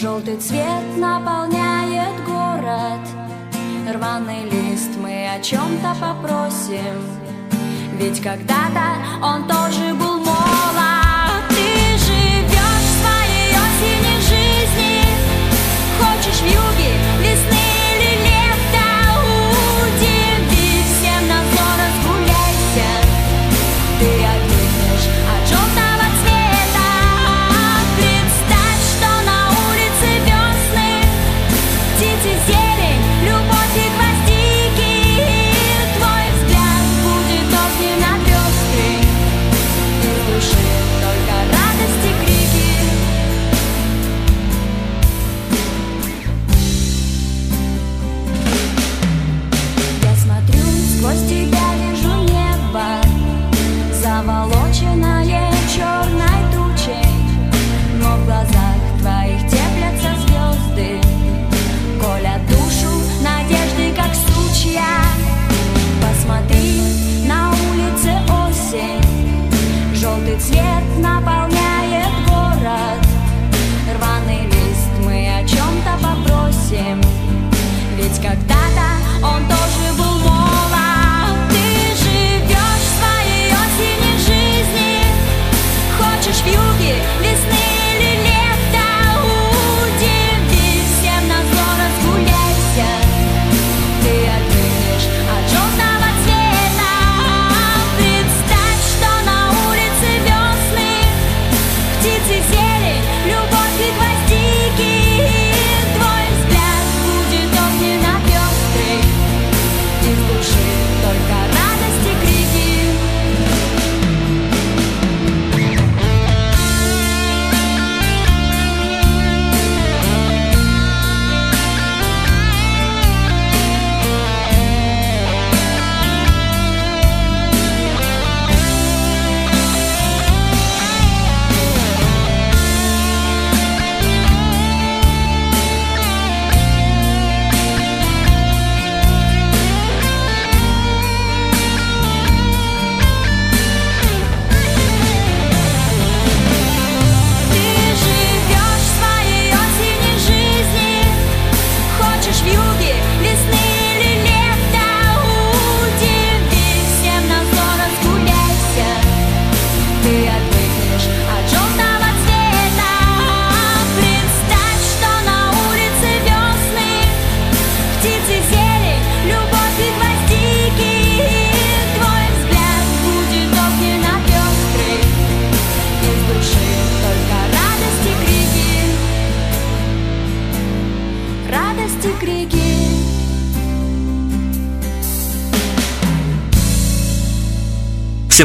Желтый цвет наполняет город. Рваный лист мы о чем-то попросим. Ведь когда-то он тоже был молод. Ты живешь в своей осенней жизни. Хочешь в юге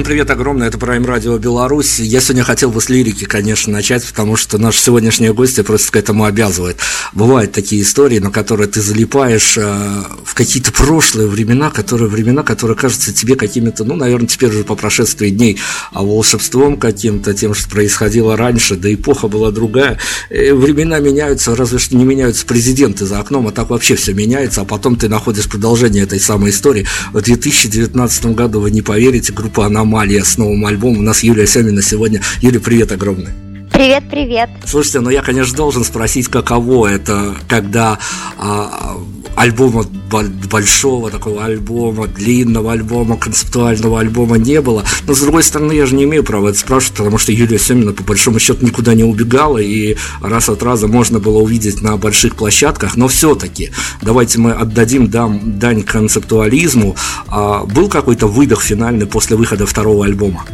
привет огромное, это Prime Radio Беларусь. Я сегодня хотел бы с лирики, конечно, начать, потому что наша сегодняшняя гостья просто к этому обязывает. Бывают такие истории, на которые ты залипаешь э, в какие-то прошлые времена, которые времена, которые кажутся тебе какими-то, ну, наверное, теперь уже по прошествии дней, а волшебством каким-то, тем, что происходило раньше, да эпоха была другая. Э, времена меняются, разве что не меняются президенты за окном, а так вообще все меняется, а потом ты находишь продолжение этой самой истории. В 2019 году, вы не поверите, группа «Аномалия» с новым альбомом. У нас Юлия Семина сегодня. Юля, привет огромный. Привет, привет. Слушайте, ну я, конечно, должен спросить, каково это, когда а, альбома бо- большого такого альбома, длинного альбома, концептуального альбома не было. Но, с другой стороны, я же не имею права это спрашивать, потому что Юлия Семина, по большому счету, никуда не убегала, и раз от раза можно было увидеть на больших площадках, но все-таки давайте мы отдадим дам, дань концептуализму. А, был какой-то выдох финальный после выхода второго альбома?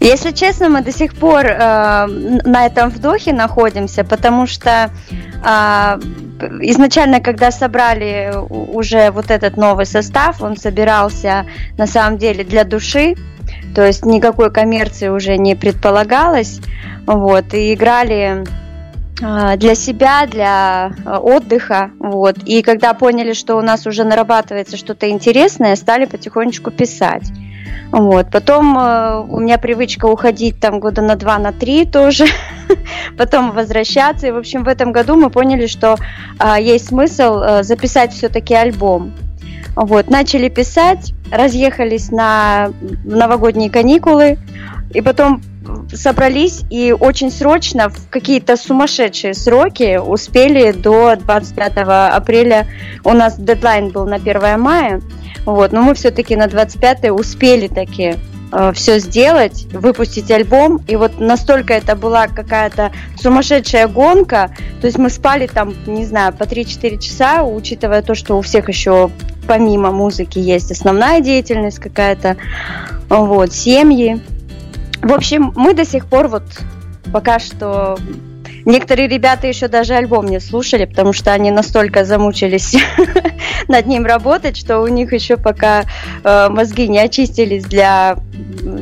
Если честно, мы до сих пор э, на этом вдохе находимся, потому что э, изначально, когда собрали уже вот этот новый состав, он собирался на самом деле для души, то есть никакой коммерции уже не предполагалось, вот, и играли а, для себя, для а, отдыха, вот. И когда поняли, что у нас уже нарабатывается что-то интересное, стали потихонечку писать. Вот. Потом э, у меня привычка уходить там года на два, на три тоже, потом возвращаться. И, в общем, в этом году мы поняли, что э, есть смысл э, записать все-таки альбом. Вот. Начали писать, разъехались на новогодние каникулы, и потом собрались и очень срочно в какие-то сумасшедшие сроки успели до 25 апреля. У нас дедлайн был на 1 мая. Вот, но мы все-таки на 25 успели таки э, все сделать, выпустить альбом. И вот настолько это была какая-то сумасшедшая гонка. То есть мы спали там, не знаю, по 3-4 часа, учитывая то, что у всех еще помимо музыки есть основная деятельность какая-то, вот, семьи. В общем, мы до сих пор вот пока что Некоторые ребята еще даже альбом не слушали, потому что они настолько замучились над ним работать, что у них еще пока э, мозги не очистились для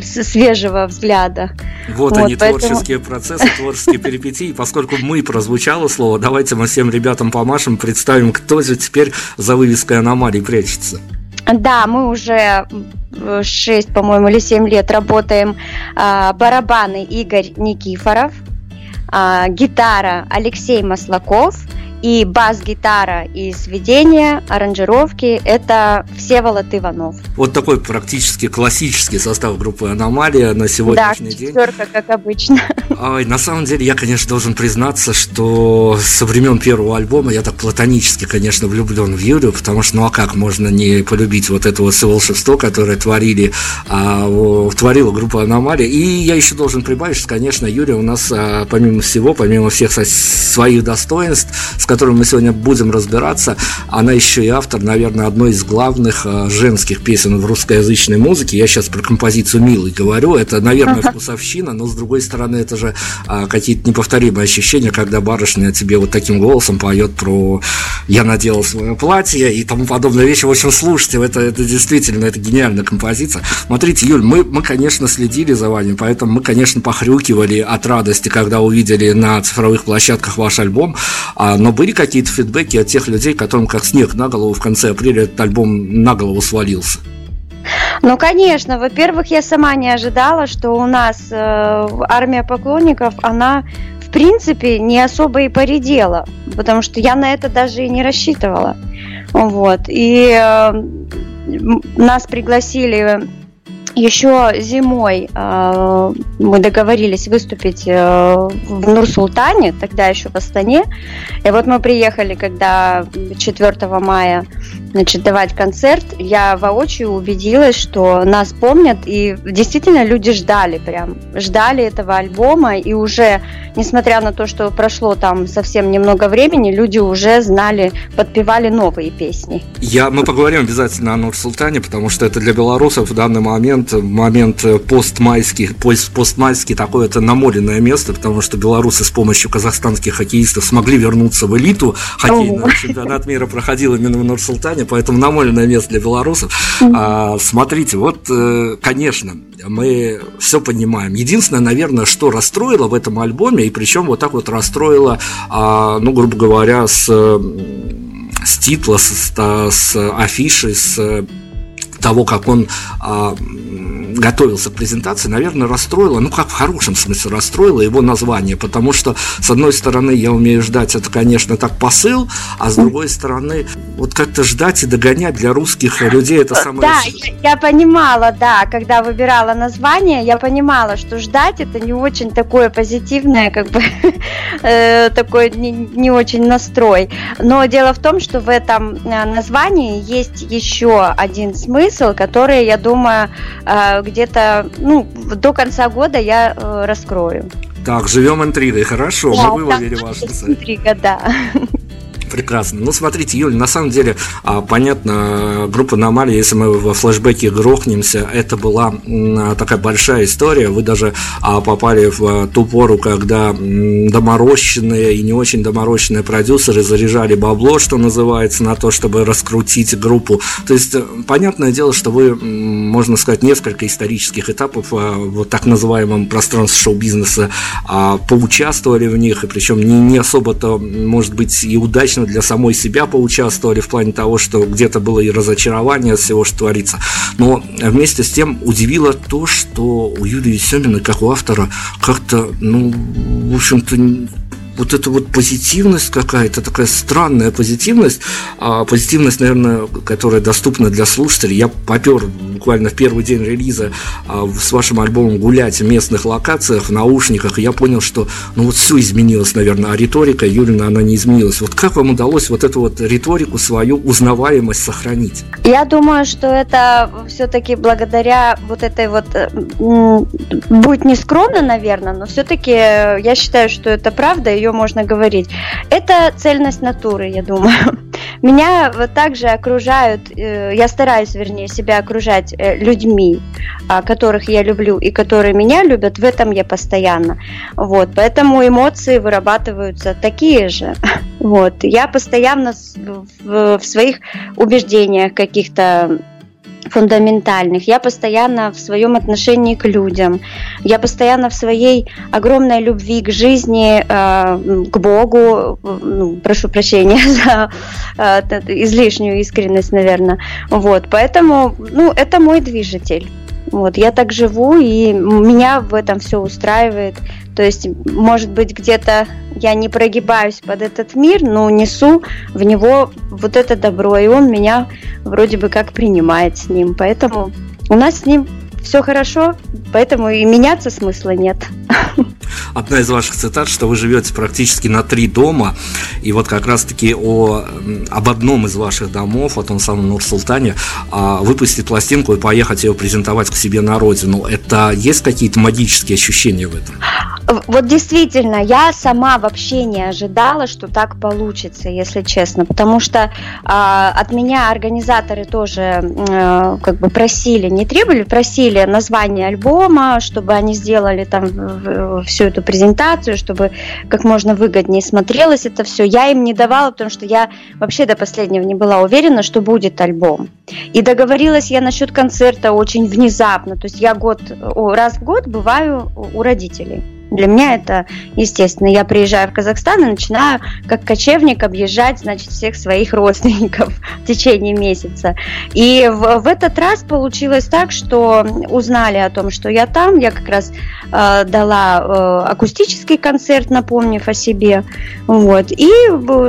свежего взгляда. Вот, вот они, поэтому... творческие процессы, творческие перипетии. Поскольку мы прозвучало слово, давайте мы всем ребятам помашем, представим, кто же теперь за вывеской аномалий прячется. Да, мы уже 6, по-моему, или 7 лет работаем. А, барабаны Игорь Никифоров, а, гитара Алексей Маслаков – и бас-гитара и сведения, аранжировки – это Всеволод Иванов. Вот такой практически классический состав группы «Аномалия» на сегодняшний да, день. четверка, как обычно. Ой, на самом деле, я, конечно, должен признаться, что со времен первого альбома я так платонически, конечно, влюблен в Юрию, потому что, ну а как можно не полюбить вот это вот волшебство, которое творили, а, творила группа «Аномалия». И я еще должен прибавить, что, конечно, Юрий у нас, а, помимо всего, помимо всех своих достоинств, с которой мы сегодня будем разбираться, она еще и автор, наверное, одной из главных э, женских песен в русскоязычной музыке. Я сейчас про композицию «Милый» говорю. Это, наверное, вкусовщина, но, с другой стороны, это же а, какие-то неповторимые ощущения, когда барышня тебе вот таким голосом поет про «Я надела свое платье» и тому подобные вещи. В общем, слушайте, это, это действительно, это гениальная композиция. Смотрите, Юль, мы, мы, конечно, следили за вами, поэтому мы, конечно, похрюкивали от радости, когда увидели на цифровых площадках ваш альбом, а, но были были какие-то фидбэки от тех людей, которым как снег на голову в конце апреля этот альбом на голову свалился? Ну, конечно. Во-первых, я сама не ожидала, что у нас э, армия поклонников, она в принципе не особо и поредела, потому что я на это даже и не рассчитывала. Вот. И э, нас пригласили еще зимой э, мы договорились выступить э, в Нур-Султане, тогда еще в Астане. И вот мы приехали, когда 4 мая значит, давать концерт, я воочию убедилась, что нас помнят, и действительно люди ждали прям, ждали этого альбома, и уже, несмотря на то, что прошло там совсем немного времени, люди уже знали, подпевали новые песни. Я, мы поговорим обязательно о Нур-Султане, потому что это для белорусов в данный момент, момент постмайский, пост, постмайский такое это намоленное место, потому что белорусы с помощью казахстанских хоккеистов смогли вернуться в элиту хоккейного. Чемпионат мира проходил именно в Нур-Султане, поэтому намоленное место для белорусов. А, смотрите, вот, э, конечно, мы все понимаем. Единственное, наверное, что расстроило в этом альбоме, и причем вот так вот расстроило, а, ну, грубо говоря, с, с титла, с, с афиши, с того, как он а, готовился к презентации, наверное, расстроило, ну как в хорошем смысле расстроило его название, потому что, с одной стороны, я умею ждать, это, конечно, так посыл, а с другой стороны, вот как-то ждать и догонять для русских людей это самое... Да, я, я понимала, да, когда выбирала название, я понимала, что ждать это не очень такое позитивное, как бы, э, такой не, не очень настрой. Но дело в том, что в этом э, названии есть еще один смысл, который, я думаю, э, где-то ну, до конца года я э, раскрою. Так, живем интригой, хорошо, да, мы вывалили ваш Интрига, да. Прекрасно. Ну, смотрите, Юль, на самом деле, а, понятно, группа Аномалия, если мы во флешбеке грохнемся, это была такая большая история. Вы даже а, попали в ту пору, когда доморощенные и не очень доморощенные продюсеры заряжали бабло, что называется, на то, чтобы раскрутить группу. То есть, э, понятное дело, что вы, можно сказать, несколько исторических этапов а, в так называемом пространстве шоу-бизнеса поучаствовали в них, и причем не особо-то, может быть, и удачно для самой себя поучаствовали в плане того, что где-то было и разочарование от всего, что творится. Но вместе с тем удивило то, что у Юрия Семина, как у автора, как-то, ну, в общем-то, вот эта вот позитивность какая-то, такая странная позитивность, а позитивность, наверное, которая доступна для слушателей. Я попер буквально в первый день релиза а, с вашим альбомом гулять в местных локациях, в наушниках, и я понял, что ну вот все изменилось, наверное, а риторика Юрина, она не изменилась. Вот как вам удалось вот эту вот риторику, свою узнаваемость сохранить? Я думаю, что это все-таки благодаря вот этой вот, э, будет не скромно, наверное, но все-таки я считаю, что это правда, ее можно говорить. Это цельность натуры, я думаю. Меня вот также окружают, э, я стараюсь, вернее, себя окружать э, людьми, а, которых я люблю и которые меня любят, в этом я постоянно. Вот, поэтому эмоции вырабатываются такие же. Вот, я постоянно в, в своих убеждениях каких-то фундаментальных. Я постоянно в своем отношении к людям. Я постоянно в своей огромной любви к жизни, э, к Богу. Ну, прошу прощения за э, излишнюю искренность, наверное. Вот, поэтому, ну, это мой движитель. Вот, я так живу, и меня в этом все устраивает. То есть, может быть, где-то я не прогибаюсь под этот мир, но несу в него вот это добро, и он меня вроде бы как принимает с ним. Поэтому у нас с ним все хорошо, поэтому и меняться смысла нет. Одна из ваших цитат, что вы живете практически на три дома, и вот как раз-таки о, об одном из ваших домов, о том самом Нур-Султане, а, выпустить пластинку и поехать ее презентовать к себе на родину. Это есть какие-то магические ощущения в этом? Вот действительно, я сама вообще не ожидала, что так получится, если честно, потому что э, от меня организаторы тоже э, как бы просили, не требовали, просили название альбома, чтобы они сделали там всю эту презентацию, чтобы как можно выгоднее смотрелось это все. Я им не давала, потому что я вообще до последнего не была уверена, что будет альбом. И договорилась я насчет концерта очень внезапно, то есть я год раз в год бываю у родителей. Для меня это естественно. Я приезжаю в Казахстан и начинаю как кочевник объезжать, значит, всех своих родственников в течение месяца. И в, в этот раз получилось так, что узнали о том, что я там. Я как раз э, дала э, акустический концерт, напомнив о себе. Вот. И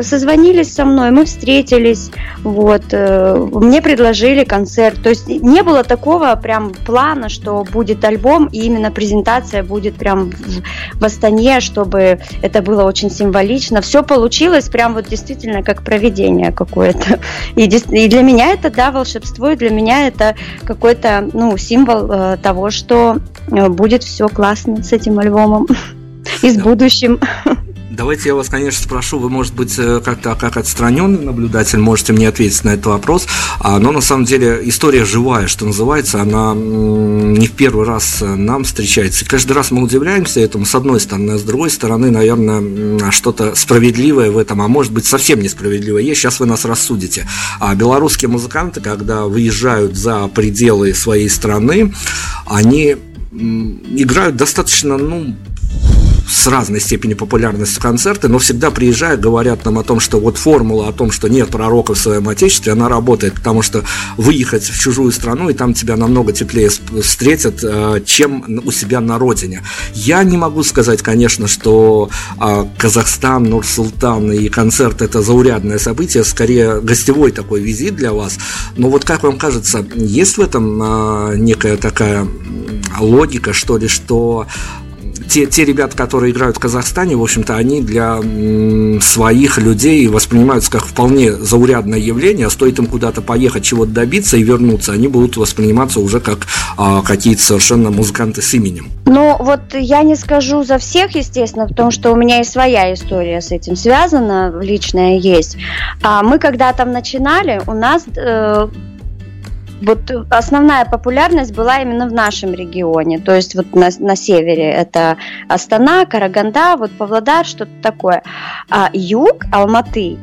созвонились со мной, мы встретились. Вот. Э, мне предложили концерт. То есть не было такого прям плана, что будет альбом, и именно презентация будет прям в Астане, чтобы это было очень символично. Все получилось прям вот действительно как проведение какое-то. И, и для меня это, да, волшебство, и для меня это какой-то, ну, символ э, того, что э, будет все классно с этим альбомом и с будущим. Давайте я вас, конечно, спрошу, вы, может быть, э, как-то как отстраненный наблюдатель можете мне ответить на этот вопрос, а, но на самом деле история живая, что называется, она не в первый раз э, нам встречается. И каждый раз мы удивляемся этому, с одной стороны, а с другой стороны, наверное, что-то справедливое в этом, а может быть, совсем несправедливое есть, сейчас вы нас рассудите. А белорусские музыканты, когда выезжают за пределы своей страны, они играют достаточно, ну, с разной степенью популярности концерты, но всегда приезжают, говорят нам о том, что вот формула о том, что нет пророка в своем отечестве, она работает, потому что выехать в чужую страну, и там тебя намного теплее встретят, э, чем у себя на родине. Я не могу сказать, конечно, что э, Казахстан, Нур-Султан и концерт это заурядное событие, скорее гостевой такой визит для вас. Но вот как вам кажется, есть в этом э, некая такая логика, что ли, что те, те ребята, которые играют в Казахстане, в общем-то, они для м, своих людей воспринимаются как вполне заурядное явление, а стоит им куда-то поехать, чего-то добиться и вернуться, они будут восприниматься уже как а, какие-то совершенно музыканты с именем. Ну, вот я не скажу за всех, естественно, потому что у меня и своя история с этим связана, личная есть. А мы когда там начинали, у нас э, вот основная популярность была именно в нашем регионе, то есть вот на, на севере это Астана, Караганда, вот Павлодар, что-то такое. А юг, Алматы,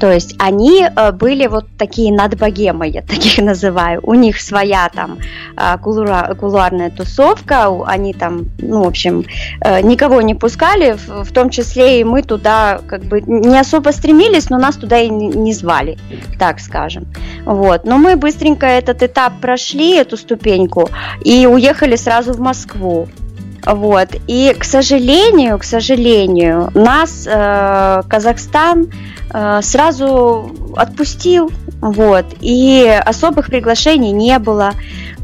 то есть они э, были вот такие над богемой, я таких называю. У них своя там э, кулура, кулуарная тусовка, они там, ну, в общем, э, никого не пускали, в том числе и мы туда как бы не особо стремились, но нас туда и не звали, так скажем. Вот. Но мы быстренько этот этап прошли, эту ступеньку, и уехали сразу в Москву. Вот. И, к сожалению, к сожалению, нас э, Казахстан э, сразу отпустил, вот, и особых приглашений не было,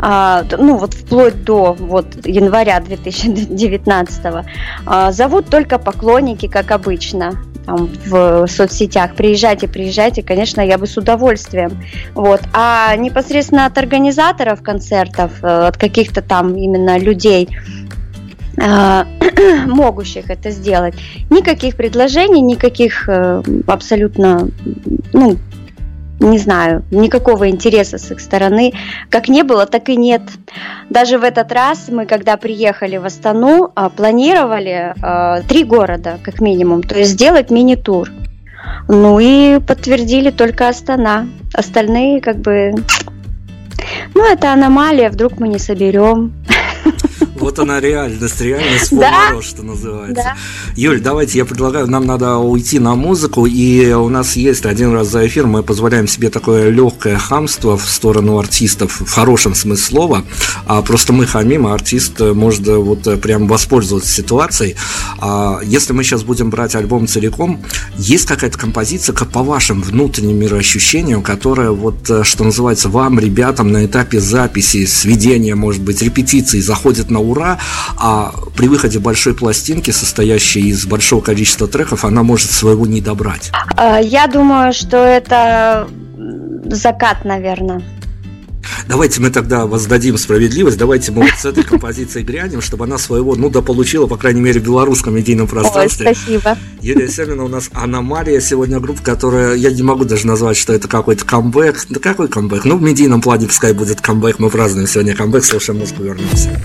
э, ну, вот вплоть до вот, января 2019 э, зовут только поклонники, как обычно, там, в соцсетях. Приезжайте, приезжайте, конечно, я бы с удовольствием. Вот. А непосредственно от организаторов концертов, э, от каких-то там именно людей, могущих это сделать. Никаких предложений, никаких э, абсолютно, ну, не знаю, никакого интереса с их стороны. Как не было, так и нет. Даже в этот раз мы, когда приехали в Астану, э, планировали три города, как минимум, то есть сделать мини-тур. Ну и подтвердили только Астана. Остальные как бы... Ну, это аномалия, вдруг мы не соберем. Вот она реальность, реальность да? что называется. Юль, давайте я предлагаю, нам надо уйти на музыку, и у нас есть один раз за эфир, мы позволяем себе такое легкое хамство в сторону артистов, в хорошем смысле слова, а просто мы хамим, а артист может вот прям воспользоваться ситуацией. А если мы сейчас будем брать альбом целиком, есть какая-то композиция, как по вашим внутренним мироощущениям, которая вот, что называется, вам, ребятам на этапе записи, сведения, может быть, репетиции заходит на ура, а при выходе большой пластинки, состоящей из большого количества треков, она может своего не добрать? А, я думаю, что это закат, наверное. Давайте мы тогда воздадим справедливость, давайте мы вот с этой композицией грянем, чтобы она своего, ну, дополучила, по крайней мере, в белорусском медийном пространстве. Ой, спасибо. Юлия Семина у нас аномалия сегодня группа, которая, я не могу даже назвать, что это какой-то камбэк. Да какой камбэк? Ну, в медийном плане пускай будет камбэк, мы празднуем сегодня камбэк, слушаем музыку, вернемся.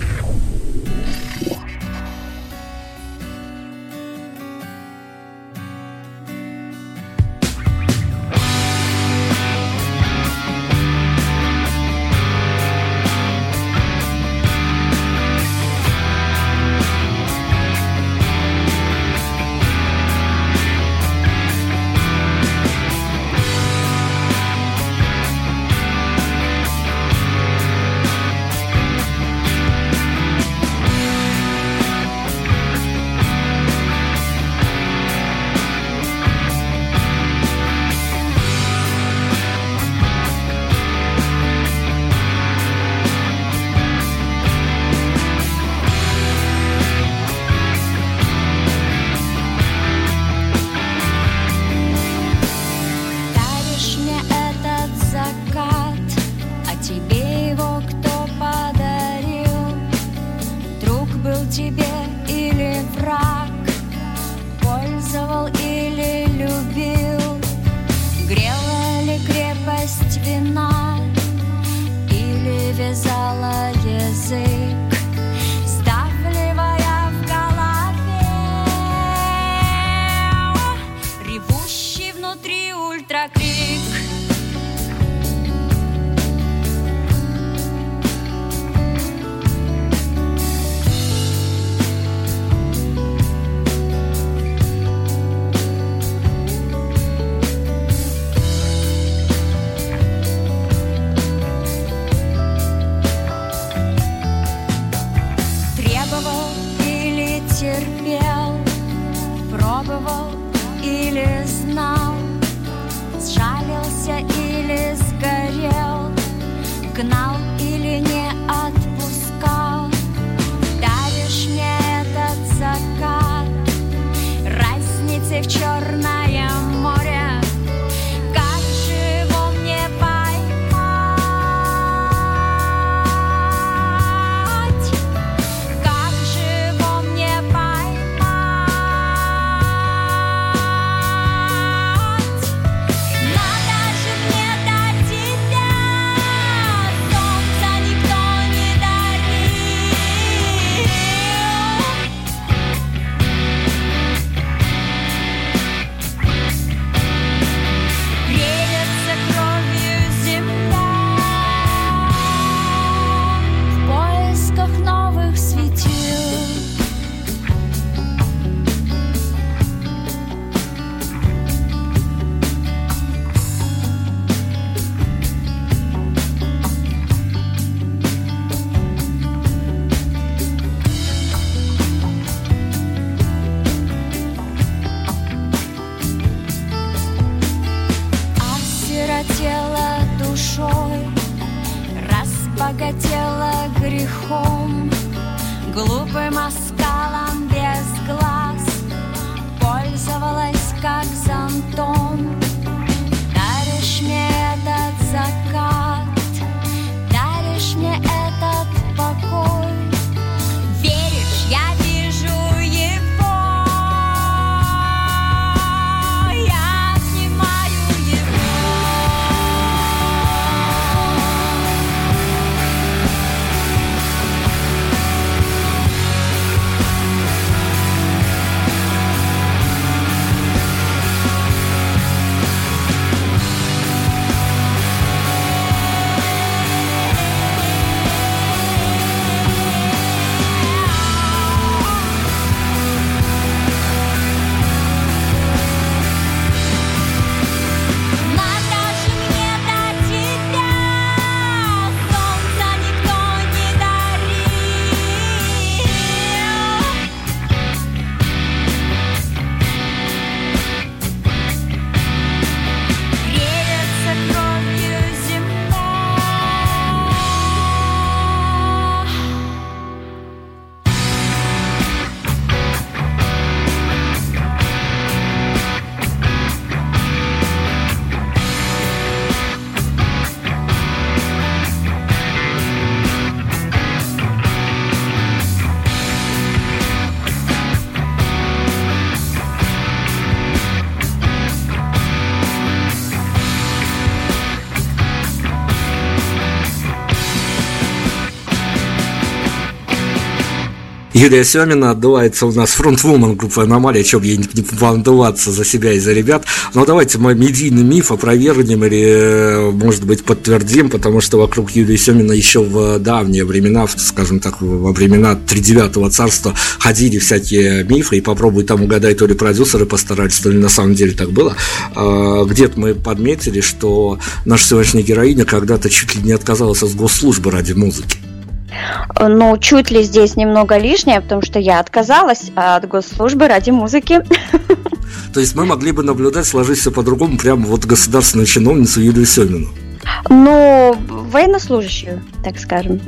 Юлия Семина отдувается у нас фронтвумен группы «Аномалия», чем ей не, волноваться за себя и за ребят. Но давайте мы медийный миф опровергнем или, э, может быть, подтвердим, потому что вокруг Юлии Семина еще в давние времена, скажем так, во времена тридевятого царства ходили всякие мифы, и попробуй там угадать, то ли продюсеры постарались, то ли на самом деле так было. А, Где-то мы подметили, что наша сегодняшняя героиня когда-то чуть ли не отказалась от госслужбы ради музыки. Ну, чуть ли здесь немного лишнее, потому что я отказалась от госслужбы ради музыки. То есть мы могли бы наблюдать, сложить все по-другому, прямо вот государственную чиновницу Юлию Семину. Ну, военнослужащую, так скажем.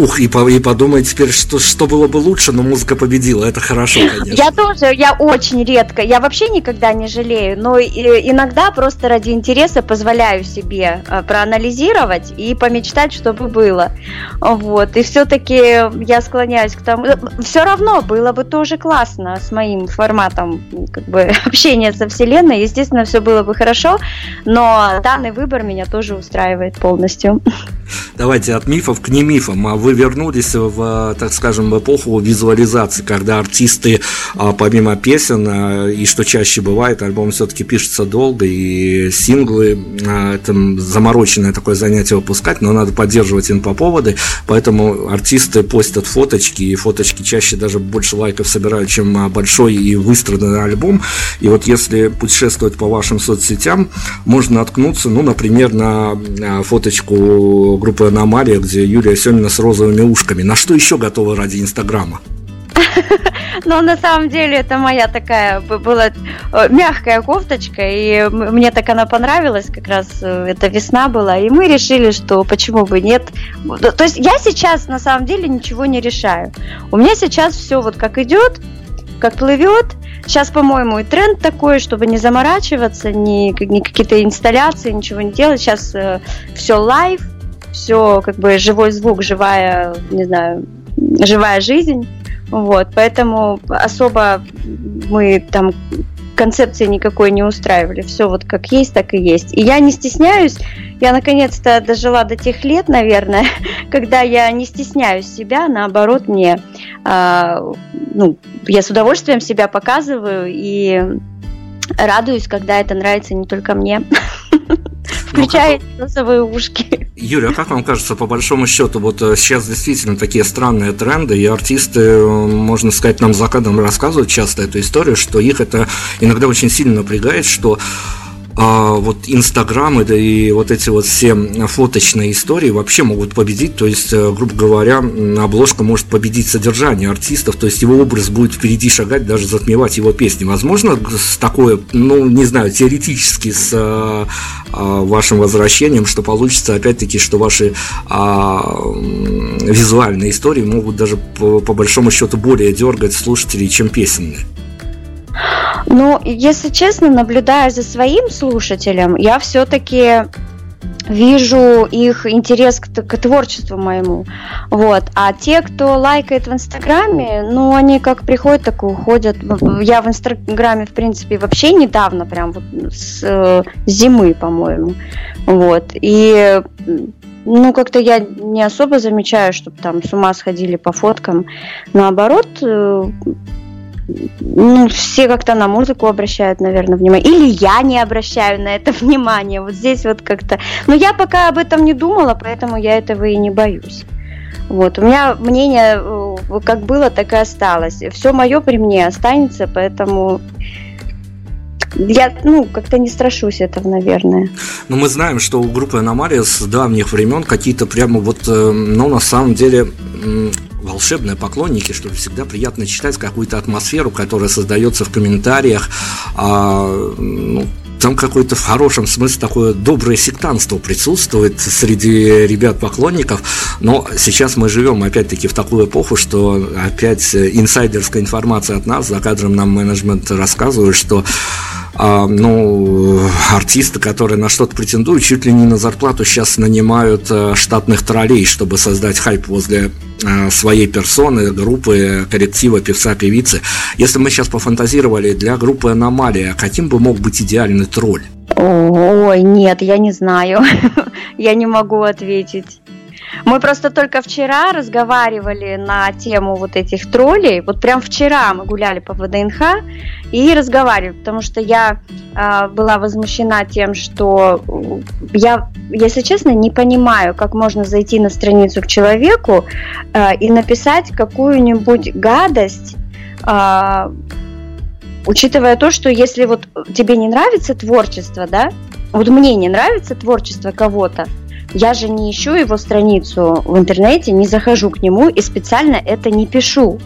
Ух, и, по- и подумай теперь, что, что было бы лучше, но музыка победила. Это хорошо, конечно. Я тоже, я очень редко, я вообще никогда не жалею, но и- иногда просто ради интереса позволяю себе э, проанализировать и помечтать, чтобы было. Вот, и все-таки я склоняюсь к тому, все равно было бы тоже классно с моим форматом как бы общения со Вселенной, естественно, все было бы хорошо, но данный выбор меня тоже устраивает полностью. Давайте от мифов к не мифам. А Вы вернулись в, так скажем, в эпоху визуализации, когда артисты, а, помимо песен, а, и что чаще бывает, альбом все-таки пишется долго, и синглы, а, это замороченное такое занятие выпускать, но надо поддерживать инфоповоды, поэтому артисты постят фоточки, и фоточки чаще даже больше лайков собирают, чем большой и выстраданный альбом. И вот если путешествовать по вашим соцсетям, можно наткнуться, ну, например, на фоточку группы «Аномалия», где Юлия Семина с розовыми ушками. На что еще готовы ради Инстаграма? Но на самом деле это моя такая была э, мягкая кофточка, и мне так она понравилась, как раз э, это весна была, и мы решили, что почему бы нет. То есть я сейчас на самом деле ничего не решаю. У меня сейчас все вот как идет, как плывет, сейчас, по-моему, и тренд такой, чтобы не заморачиваться, ни, ни какие-то инсталляции, ничего не делать. Сейчас э, все live, все как бы живой звук, живая, не знаю, живая жизнь. Вот, поэтому особо мы там концепции никакой не устраивали. Все вот как есть, так и есть. И я не стесняюсь. Я наконец-то дожила до тех лет, наверное, когда я не стесняюсь себя, наоборот, мне, э, ну, я с удовольствием себя показываю и радуюсь, когда это нравится не только мне. Включая носовые ушки. Юрий, а как вам кажется, по большому счету, вот э, сейчас действительно такие странные тренды, и артисты, э, можно сказать, нам за кадром рассказывают часто эту историю, что их это иногда очень сильно напрягает, что а вот Инстаграм и вот эти вот все фоточные истории вообще могут победить, то есть, э, грубо говоря, обложка может победить содержание артистов, то есть его образ будет впереди шагать, даже затмевать его песни. Возможно, с такое, ну, не знаю, теоретически с а, а, вашим возвращением, что получится, опять-таки, что ваши а, визуальные истории могут даже по, по большому счету более дергать слушателей, чем песенные. Ну, если честно, наблюдая за своим слушателем, я все-таки вижу их интерес к, к творчеству моему. Вот. А те, кто лайкает в Инстаграме, ну, они как приходят, так и уходят. Я в Инстаграме, в принципе, вообще недавно, прям вот с э, зимы, по-моему. Вот. И ну, как-то я не особо замечаю, чтобы там с ума сходили по фоткам. Наоборот, э, ну, все как-то на музыку обращают, наверное, внимание. Или я не обращаю на это внимание. Вот здесь вот как-то... Но я пока об этом не думала, поэтому я этого и не боюсь. Вот. У меня мнение э, как было, так и осталось. Все мое при мне останется, поэтому я, ну, как-то не страшусь этого, наверное. Но мы знаем, что у группы Аномалия с давних времен какие-то прямо вот, э, ну, на самом деле, волшебные поклонники, что всегда приятно читать какую-то атмосферу, которая создается в комментариях. А, ну, там какое-то в хорошем смысле такое доброе сектанство присутствует среди ребят-поклонников, но сейчас мы живем опять-таки в такую эпоху, что опять инсайдерская информация от нас, за кадром нам менеджмент рассказывает, что а, ну, артисты, которые на что-то претендуют, чуть ли не на зарплату сейчас нанимают а, штатных троллей, чтобы создать хайп возле а, своей персоны, группы, коллектива, певца, певицы. Если мы сейчас пофантазировали для группы «Аномалия», каким бы мог быть идеальный тролль? Ой, нет, я не знаю. я не могу ответить. Мы просто только вчера разговаривали на тему вот этих троллей. Вот прям вчера мы гуляли по ВДНХ и разговаривали, потому что я э, была возмущена тем, что я, если честно, не понимаю, как можно зайти на страницу к человеку э, и написать какую-нибудь гадость. Э, учитывая то, что если вот тебе не нравится творчество, да, вот мне не нравится творчество кого-то, я же не ищу его страницу в интернете, не захожу к нему и специально это не пишу.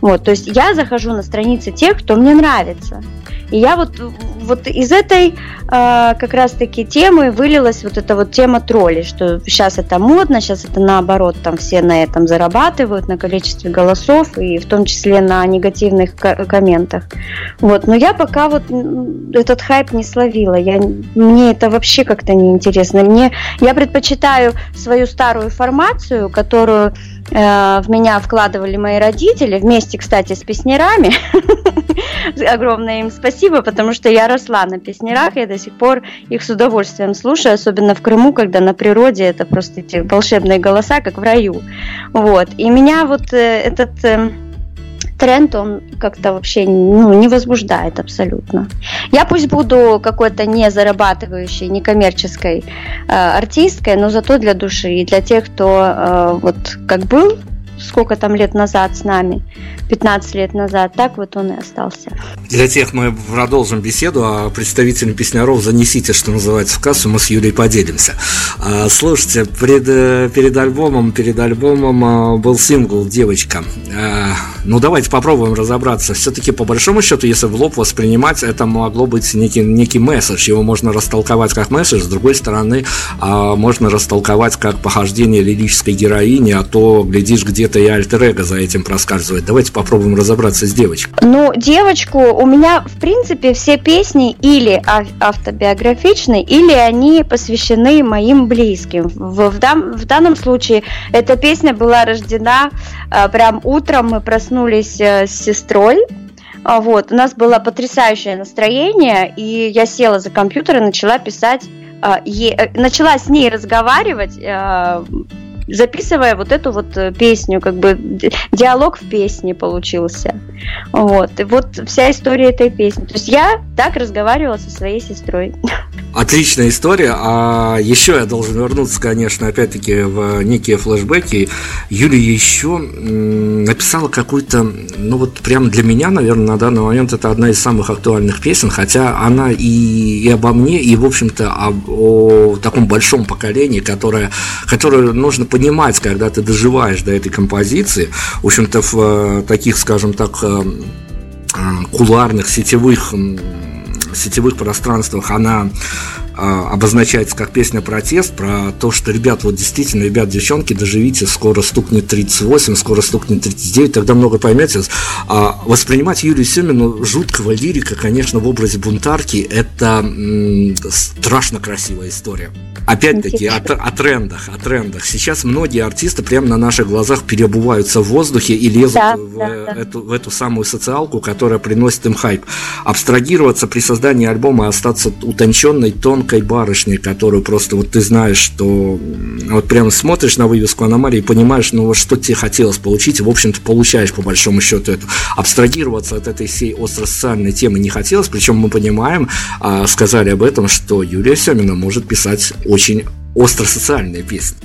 Вот, то есть я захожу на страницы тех, кто мне нравится. И я вот, вот из этой э, как раз-таки темы вылилась вот эта вот тема троллей, что сейчас это модно, сейчас это наоборот, там все на этом зарабатывают, на количестве голосов и в том числе на негативных комментах. Вот, но я пока вот этот хайп не словила, я, мне это вообще как-то не интересно. Мне, я предпочитаю свою старую формацию, которую Э, в меня вкладывали мои родители, вместе, кстати, с песнерами. Огромное им спасибо, потому что я росла на песнерах, я до сих пор их с удовольствием слушаю, особенно в Крыму, когда на природе это просто эти волшебные голоса, как в раю. Вот. И меня вот э, этот э, тренд, он как-то вообще ну, не возбуждает абсолютно. Я пусть буду какой-то не зарабатывающей, не коммерческой э, артисткой, но зато для души и для тех, кто э, вот как был сколько там лет назад с нами, 15 лет назад, так вот он и остался. Для тех мы продолжим беседу, а представителям песняров занесите, что называется, в кассу, мы с Юлей поделимся. А, слушайте, пред, перед альбомом, перед альбомом а, был сингл «Девочка». А, ну, давайте попробуем разобраться. Все-таки, по большому счету, если в лоб воспринимать, это могло быть некий, некий месседж. Его можно растолковать как месседж, с другой стороны, можно растолковать как похождение лирической героини, а то, глядишь, где где-то и альтер за этим проскальзывает. Давайте попробуем разобраться с девочкой. Ну, девочку, у меня, в принципе, все песни или автобиографичны, или они посвящены моим близким. В, в, дан, в данном случае эта песня была рождена а, прям утром, мы проснулись а, с сестрой, а, вот, у нас было потрясающее настроение, и я села за компьютер и начала писать, а, е, начала с ней разговаривать, а, записывая вот эту вот э, песню, как бы диалог в песне получился. Вот. И вот вся история этой песни. То есть я так разговаривала со своей сестрой. Отличная история. А еще я должен вернуться, конечно, опять-таки в некие флешбеки. Юлия еще написала какую-то, ну вот прям для меня, наверное, на данный момент это одна из самых актуальных песен, хотя она и, и обо мне, и, в общем-то, об, о таком большом поколении, которое, которое нужно понимать, когда ты доживаешь до этой композиции. В общем-то, в э, таких, скажем так, э, куларных, сетевых сетевых пространствах. Она обозначается как песня протест про то, что, ребят, вот действительно, ребят, девчонки, доживите, скоро стукнет 38, скоро стукнет 39, тогда много поймете. А воспринимать Юлию Семину жуткого лирика, конечно, в образе бунтарки, это страшно красивая история. Опять-таки, о, о трендах, о трендах. Сейчас многие артисты прямо на наших глазах переобуваются в воздухе и лезут да, в, да, да. Эту, в эту самую социалку, которая приносит им хайп. Абстрагироваться при создании альбома, остаться утонченной, тонкой барышней, которую просто вот ты знаешь, что вот прямо смотришь на вывеску аномалии и понимаешь, ну вот что тебе хотелось получить, и в общем-то получаешь по большому счету это. Абстрагироваться от этой всей остросоциальной темы не хотелось, причем мы понимаем, а, сказали об этом, что Юлия Семина может писать очень остро-социальная песня.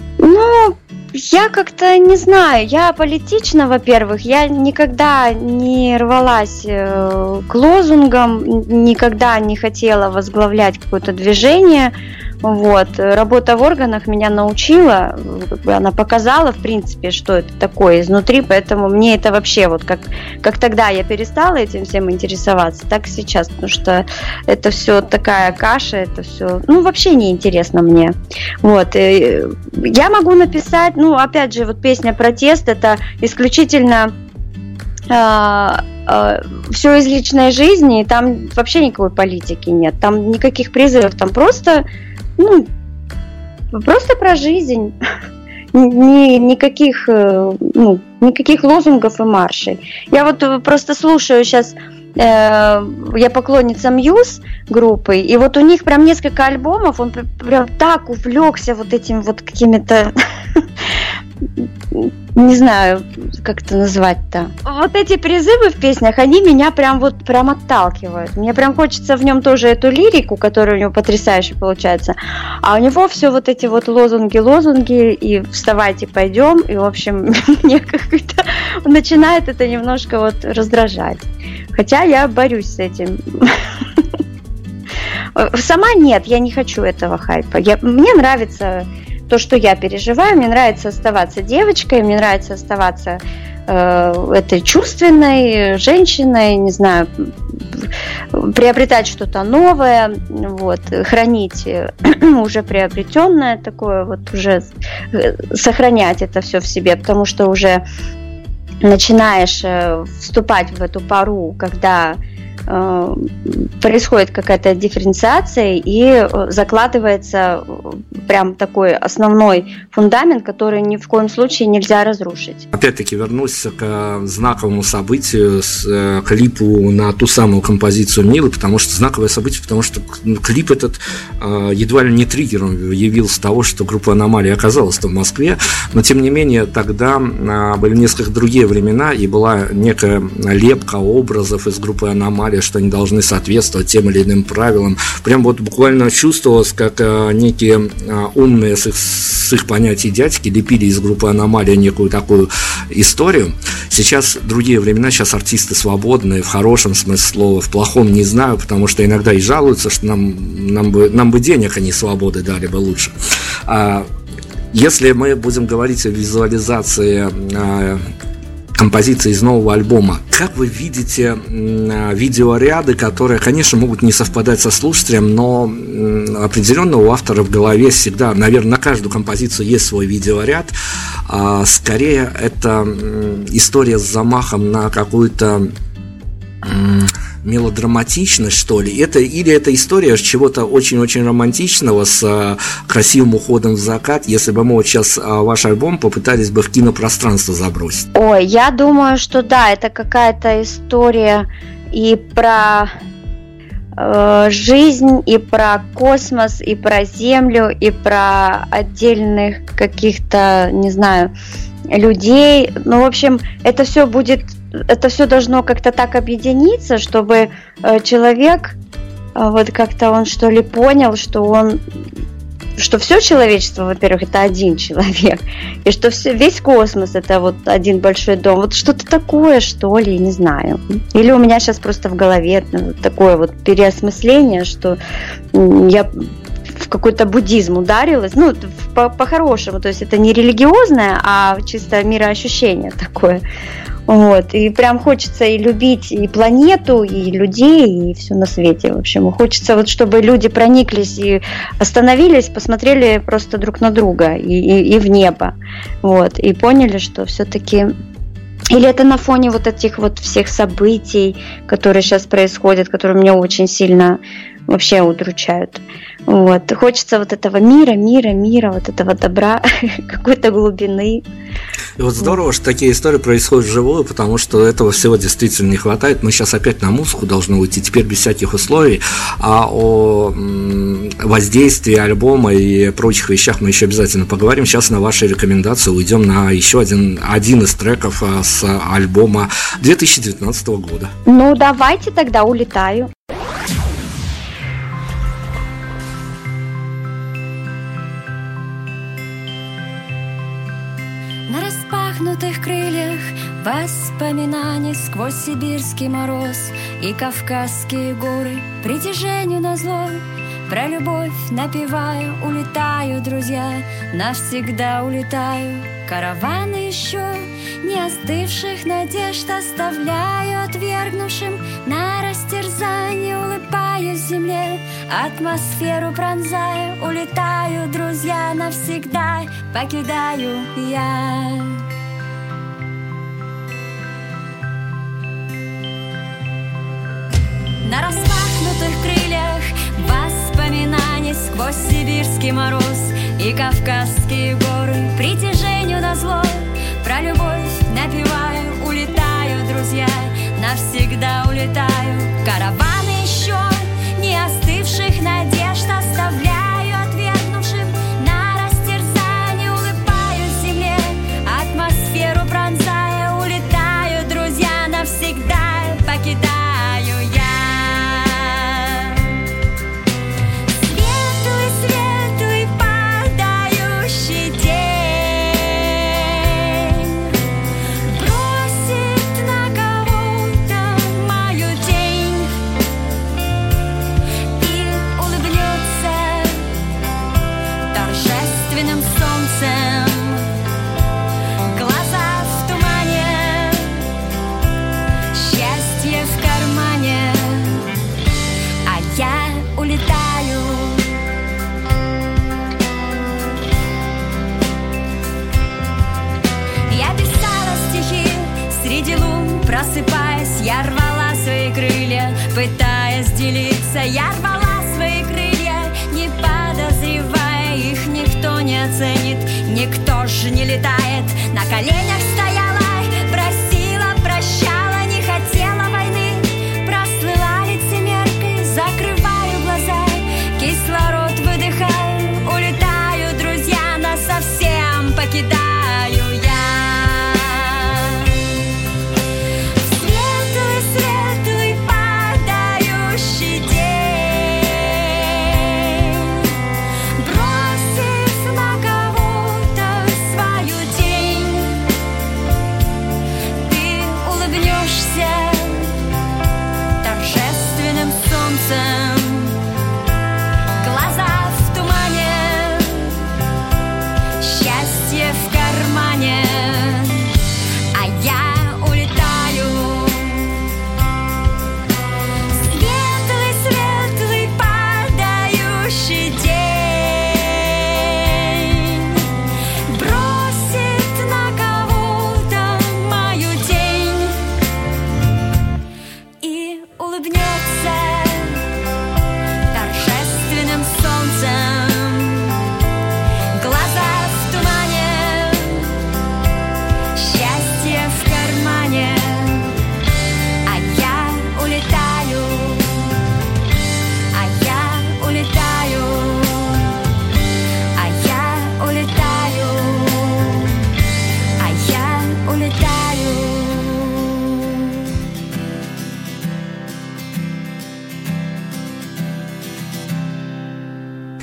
Я как-то не знаю, я политична, во-первых, я никогда не рвалась э, к лозунгам, никогда не хотела возглавлять какое-то движение. Вот. Работа в органах меня научила, она показала, в принципе, что это такое изнутри, поэтому мне это вообще, вот как, как тогда я перестала этим всем интересоваться, так сейчас, потому что это все такая каша, это все, ну, вообще не интересно мне. Вот. И я могу написать, ну, опять же, вот песня «Протест» это исключительно а, а, все из личной жизни, там вообще никакой политики нет, там никаких призывов, там просто ну, просто про жизнь. Ни, никаких, э, ну, никаких лозунгов и маршей. Я вот э, просто слушаю сейчас, э, я поклонница Мьюз группы, и вот у них прям несколько альбомов, он прям так увлекся вот этим вот какими-то не знаю, как это назвать-то. Вот эти призывы в песнях, они меня прям вот прям отталкивают. Мне прям хочется в нем тоже эту лирику, которая у него потрясающе получается. А у него все вот эти вот лозунги, лозунги, и вставайте, пойдем. И, в общем, мне как-то начинает это немножко вот раздражать. Хотя я борюсь с этим. Сама нет, я не хочу этого хайпа. Я, мне нравится то, что я переживаю. Мне нравится оставаться девочкой, мне нравится оставаться э, этой чувственной женщиной, не знаю, приобретать что-то новое, вот, хранить уже приобретенное такое, вот уже э, сохранять это все в себе, потому что уже начинаешь э, вступать в эту пару, когда происходит какая-то дифференциация и э, закладывается э, прям такой основной фундамент, который ни в коем случае нельзя разрушить. Опять-таки вернусь к знаковому событию, с клипу на ту самую композицию Милы, потому что знаковое событие, потому что клип этот едва ли не триггером явился того, что группа Аномалия оказалась в Москве, но тем не менее тогда были несколько другие времена и была некая лепка образов из группы Аномалия сказали, что они должны соответствовать тем или иным правилам. Прям вот буквально чувствовалось, как э, некие э, умные с их, с их понятий дядьки лепили из группы «Аномалия» некую такую историю. Сейчас другие времена, сейчас артисты свободные, в хорошем смысле слова, в плохом не знаю, потому что иногда и жалуются, что нам, нам, бы, нам бы денег, а не свободы дали бы лучше. А, если мы будем говорить о визуализации а, композиции из нового альбома. Как вы видите м, видеоряды, которые, конечно, могут не совпадать со слушателем, но определенно у автора в голове всегда, наверное, на каждую композицию есть свой видеоряд. А, скорее, это история с замахом на какую-то мелодраматичность, что ли. Это, или это история чего-то очень-очень романтичного с а, красивым уходом в закат, если бы мы вот сейчас а, ваш альбом попытались бы в кинопространство забросить. Ой, я думаю, что да, это какая-то история и про э, жизнь, и про космос, и про Землю, и про отдельных каких-то, не знаю, людей. Ну, в общем, это все будет, это все должно как-то так объединиться, чтобы э, человек э, вот как-то он что ли понял, что он что все человечество, во-первых, это один человек, и что все, весь космос это вот один большой дом. Вот что-то такое, что ли, не знаю. Или у меня сейчас просто в голове такое вот переосмысление, что я в какой-то буддизм ударилась, ну, по- по-хорошему, то есть это не религиозное, а чисто мироощущение такое. Вот, и прям хочется и любить и планету, и людей, и все на свете, в общем. Хочется вот, чтобы люди прониклись и остановились, посмотрели просто друг на друга и, и, и в небо, вот, и поняли, что все-таки или это на фоне вот этих вот всех событий, которые сейчас происходят, которые меня очень сильно вообще удручают. Вот. Хочется вот этого мира, мира, мира, вот этого добра, какой-то глубины. И вот здорово, что такие истории происходят вживую, потому что этого всего действительно не хватает. Мы сейчас опять на музыку должны уйти, теперь без всяких условий, а о воздействии альбома и прочих вещах мы еще обязательно поговорим. Сейчас на ваши рекомендации уйдем на еще один, один из треков а, с альбома 2019 года. Ну, давайте тогда улетаю. Воспоминаний сквозь сибирский мороз и кавказские горы притяжению на зло. Про любовь напеваю, улетаю, друзья, навсегда улетаю. Караваны еще не остывших надежд оставляю отвергнувшим на растерзание, улыбаюсь земле, атмосферу пронзаю, улетаю, друзья, навсегда покидаю я. На распахнутых крыльях воспоминаний сквозь сибирский мороз и кавказские горы притяжению на зло про любовь напеваю, улетаю, друзья, навсегда улетаю. Караваны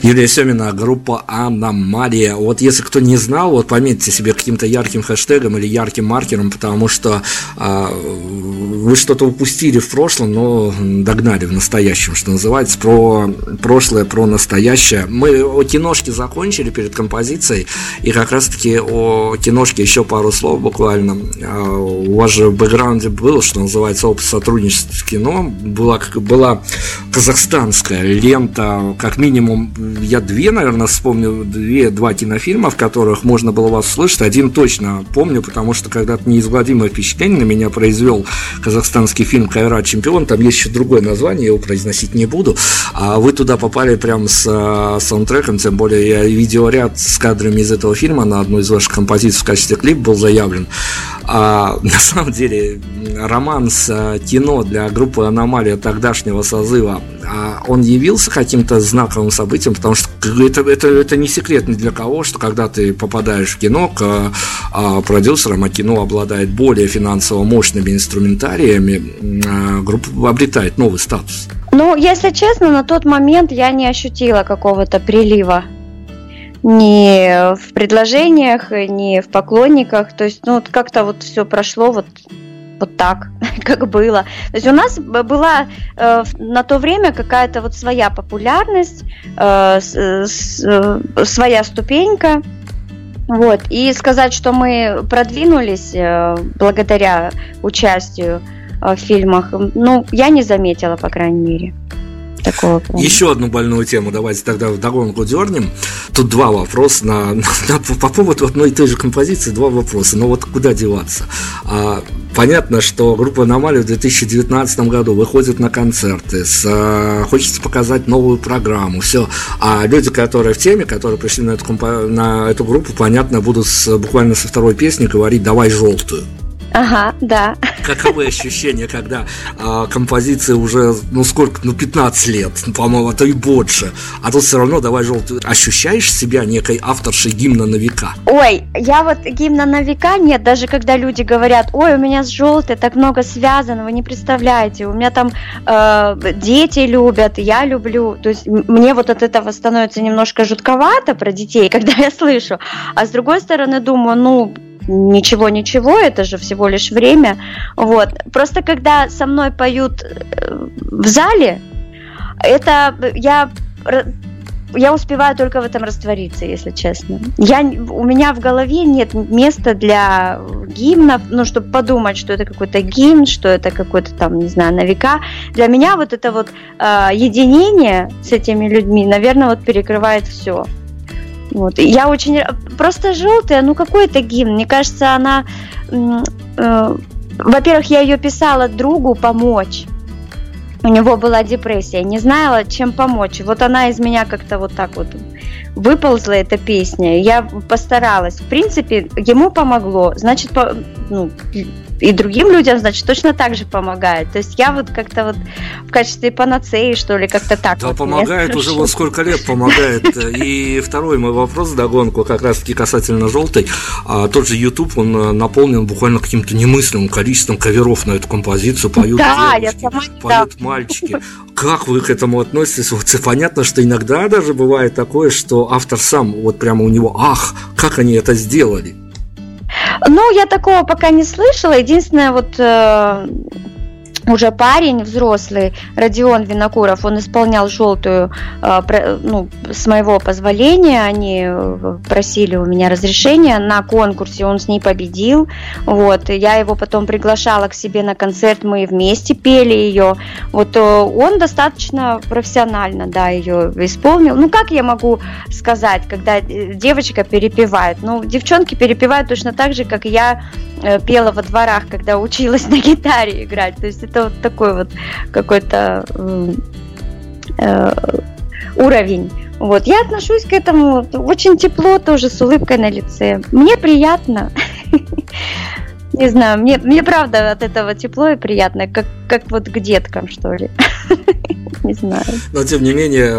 Юлия Семина, группа «Аномалия». Вот если кто не знал, вот пометьте себе каким-то ярким хэштегом или ярким маркером, потому что э, вы что-то упустили в прошлом, но догнали в настоящем, что называется, про прошлое, про настоящее. Мы о киношке закончили перед композицией, и как раз-таки о киношке еще пару слов буквально. Э, у вас же в бэкграунде было, что называется, опыт сотрудничества с кино. Была, была казахстанская лента, как минимум я две, наверное, вспомню, две, два кинофильма, в которых можно было вас слышать. Один точно помню, потому что когда-то неизгладимое впечатление на меня произвел казахстанский фильм «Кайрат чемпион». Там есть еще другое название, я его произносить не буду. А вы туда попали прямо с а, саундтреком, тем более я видеоряд с кадрами из этого фильма на одну из ваших композиций в качестве клип был заявлен. А на самом деле роман с а, кино для группы «Аномалия» тогдашнего созыва, а он явился каким-то знаковым событием, потому что это, это, это не секрет ни для кого, что когда ты попадаешь в кино к а, продюсерам, а кино обладает более финансово мощными инструментариями, а, группа обретает новый статус. Ну, если честно, на тот момент я не ощутила какого-то прилива ни в предложениях, ни в поклонниках. То есть, ну, как-то вот все прошло вот вот так, как было. То есть у нас была э, на то время какая-то вот своя популярность, э, с, э, своя ступенька. Вот. И сказать, что мы продвинулись э, благодаря участию э, в фильмах, ну, я не заметила, по крайней мере такого плана. Еще одну больную тему давайте тогда в догонку дернем. Тут два вопроса на, на, по поводу одной и той же композиции, два вопроса. Но вот куда деваться? А, понятно, что группа «Аномалия» в 2019 году выходит на концерты, с, а, хочется показать новую программу, все. А люди, которые в теме, которые пришли на эту, на эту группу, понятно, будут с, буквально со второй песни говорить «давай желтую». Ага, да. Каковы ощущения, когда а, композиция уже, ну сколько, ну 15 лет, по-моему, а то и больше, а тут все равно давай желтый. Ощущаешь себя некой авторшей гимна на века? Ой, я вот гимна на века нет, даже когда люди говорят, ой, у меня с желтой так много связано, вы не представляете, у меня там э, дети любят, я люблю, то есть мне вот от этого становится немножко жутковато про детей, когда я слышу, а с другой стороны думаю, ну ничего, ничего, это же всего лишь время. Вот. Просто когда со мной поют э, в зале, это я я успеваю только в этом раствориться, если честно. Я, у меня в голове нет места для гимнов, ну, чтобы подумать, что это какой-то гимн, что это какой-то там, не знаю, на века. Для меня вот это вот э, единение с этими людьми, наверное, вот перекрывает все. Вот. Я очень... Просто желтая, ну какой это гимн? Мне кажется, она... Э, во-первых, я ее писала другу помочь. У него была депрессия, не знала, чем помочь. Вот она из меня как-то вот так вот выползла, эта песня. Я постаралась. В принципе, ему помогло. Значит, по, ну, и другим людям, значит, точно так же помогает. То есть я вот как-то вот в качестве панацеи, что ли, как-то так. Да, вот помогает уже вот сколько лет помогает. И второй мой вопрос догонку, как раз-таки касательно желтой. А, тот же YouTube, он э, наполнен буквально каким-то немыслимым количеством каверов на эту композицию. Поют да, девушки, я сама поют да. мальчики. Как вы к этому относитесь? Вот понятно, что иногда даже бывает такое, что автор сам, вот прямо у него, ах, как они это сделали. Ну, я такого пока не слышала. Единственное, вот э, уже парень взрослый, Родион Винокуров, он исполнял желтую, э, ну, с моего позволения, они э, просили у меня разрешения на конкурсе, он с ней победил, вот, я его потом приглашала к себе на концерт, мы вместе пели ее, вот, э, он достаточно профессионально, да, ее исполнил, ну, как я могу сказать, когда девочка перепевает, ну, девчонки перепевают точно так же, как я пела во дворах, когда училась на гитаре играть, то есть это это вот такой вот какой-то э, уровень. Вот, я отношусь к этому очень тепло, тоже с улыбкой на лице. Мне приятно. Не знаю, мне, мне правда от этого тепло и приятно, как, как вот к деткам, что ли. Не знаю. Но тем не менее,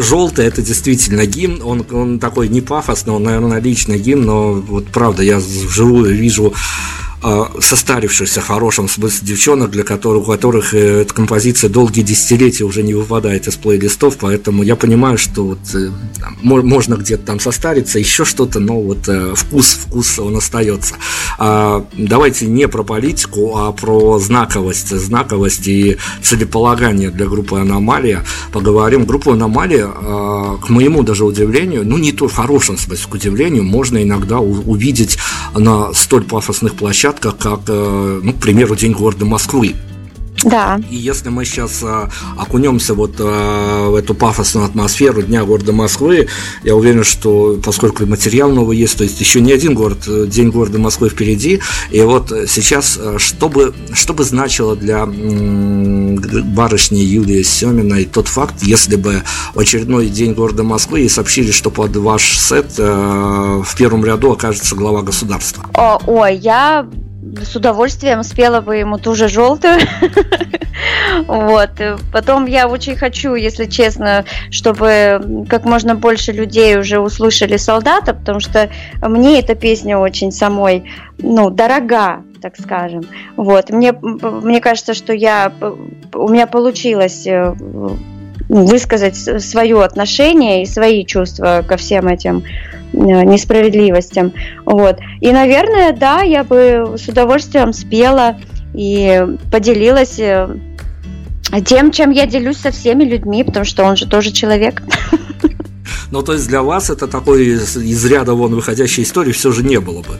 желтый это действительно гимн. Он, он такой не пафосный, он, наверное, личный гимн, но вот правда, я вживую вижу состарившихся, в хорошем смысле, девчонок, для которых, у которых э, эта композиция долгие десятилетия уже не выпадает из плейлистов, поэтому я понимаю, что вот э, можно где-то там состариться, еще что-то, но вот э, вкус, вкус он остается. А, давайте не про политику, а про знаковость, знаковость и целеполагание для группы «Аномалия» поговорим. Группу «Аномалия», к моему даже удивлению, ну не то в хорошем смысле, к удивлению, можно иногда увидеть на столь пафосных площадках, площадках, как, э, ну, к примеру, День города Москвы. Да. И если мы сейчас а, окунемся вот а, в эту пафосную атмосферу Дня города Москвы, я уверен, что поскольку материал новый есть, то есть еще не один город, День города Москвы впереди, и вот сейчас, что бы, что бы значило для барышни Юлии Семиной тот факт, если бы в очередной День города Москвы и сообщили, что под ваш сет а, в первом ряду окажется глава государства? О, ой, я с удовольствием спела бы ему ту же желтую. Вот. Потом я очень хочу, если честно, чтобы как можно больше людей уже услышали солдата, потому что мне эта песня очень самой, ну, дорога, так скажем. Вот. Мне, мне кажется, что я, у меня получилось э, высказать свое отношение и свои чувства ко всем этим Э, несправедливостям. Вот. И, наверное, да, я бы с удовольствием спела и поделилась э, тем, чем я делюсь со всеми людьми, потому что он же тоже человек. Ну, то есть для вас это такой из ряда вон выходящей истории все же не было бы?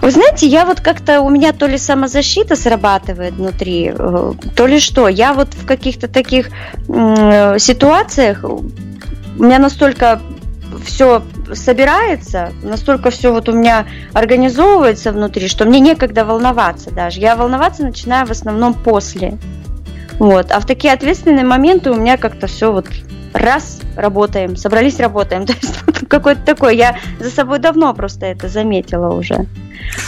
Вы знаете, я вот как-то, у меня то ли самозащита срабатывает внутри, э, то ли что. Я вот в каких-то таких ситуациях, у меня настолько все собирается, настолько все вот у меня организовывается внутри, что мне некогда волноваться даже. Я волноваться начинаю в основном после. Вот. А в такие ответственные моменты у меня как-то все вот раз работаем, собрались работаем. То есть какой-то такой. Я за собой давно просто это заметила уже.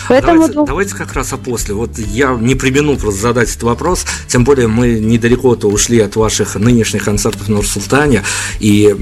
Поэтому... Давайте, давайте как раз о после. Вот я не примену просто задать этот вопрос, тем более мы недалеко-то ушли от ваших нынешних концертов в Нур-Султане, и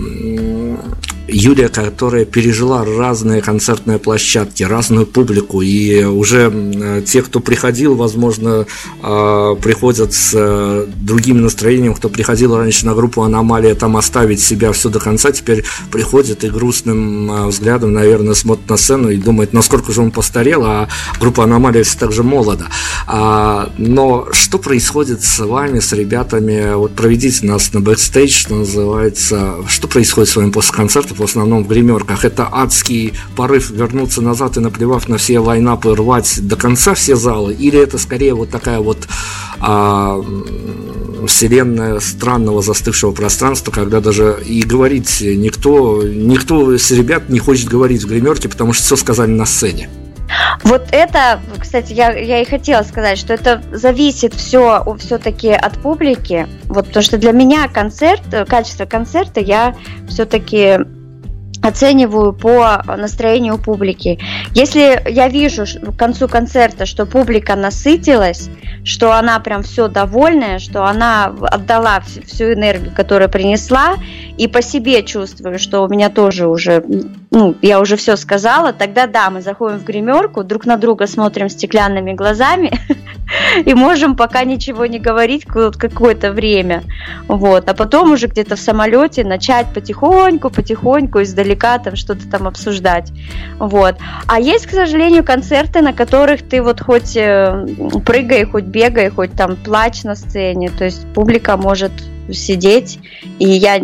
Юлия, которая пережила разные концертные площадки, разную публику, и уже те, кто приходил, возможно, а, приходят с э, другим настроением, кто приходил раньше на группу «Аномалия», там оставить себя все до конца, теперь приходит и грустным а, взглядом, наверное, смотрит на сцену и думает, насколько же он постарел, а группа «Аномалия» все так же молода. А, но что происходит с вами, с ребятами? Вот проведите нас на бэкстейдж, что называется. Что происходит с вами после концерта? в основном в гримерках. Это адский порыв вернуться назад и наплевав на все лайнапы, рвать до конца все залы? Или это скорее вот такая вот а, вселенная странного застывшего пространства, когда даже и говорить никто, никто из ребят не хочет говорить в гримерке, потому что все сказали на сцене. Вот это, кстати, я, я и хотела сказать, что это зависит все все-таки от публики. Вот потому что для меня концерт, качество концерта я все-таки оцениваю по настроению публики. Если я вижу к концу концерта, что публика насытилась, что она прям все довольная, что она отдала всю энергию, которую принесла, и по себе чувствую, что у меня тоже уже, ну, я уже все сказала, тогда да, мы заходим в гримерку, друг на друга смотрим стеклянными глазами и можем пока ничего не говорить какое-то время. Вот. А потом уже где-то в самолете начать потихоньку, потихоньку издалека там что-то там обсуждать. Вот. А есть, к сожалению, концерты, на которых ты вот хоть э, прыгай, хоть бегай, хоть там плачь на сцене. То есть публика может сидеть, и я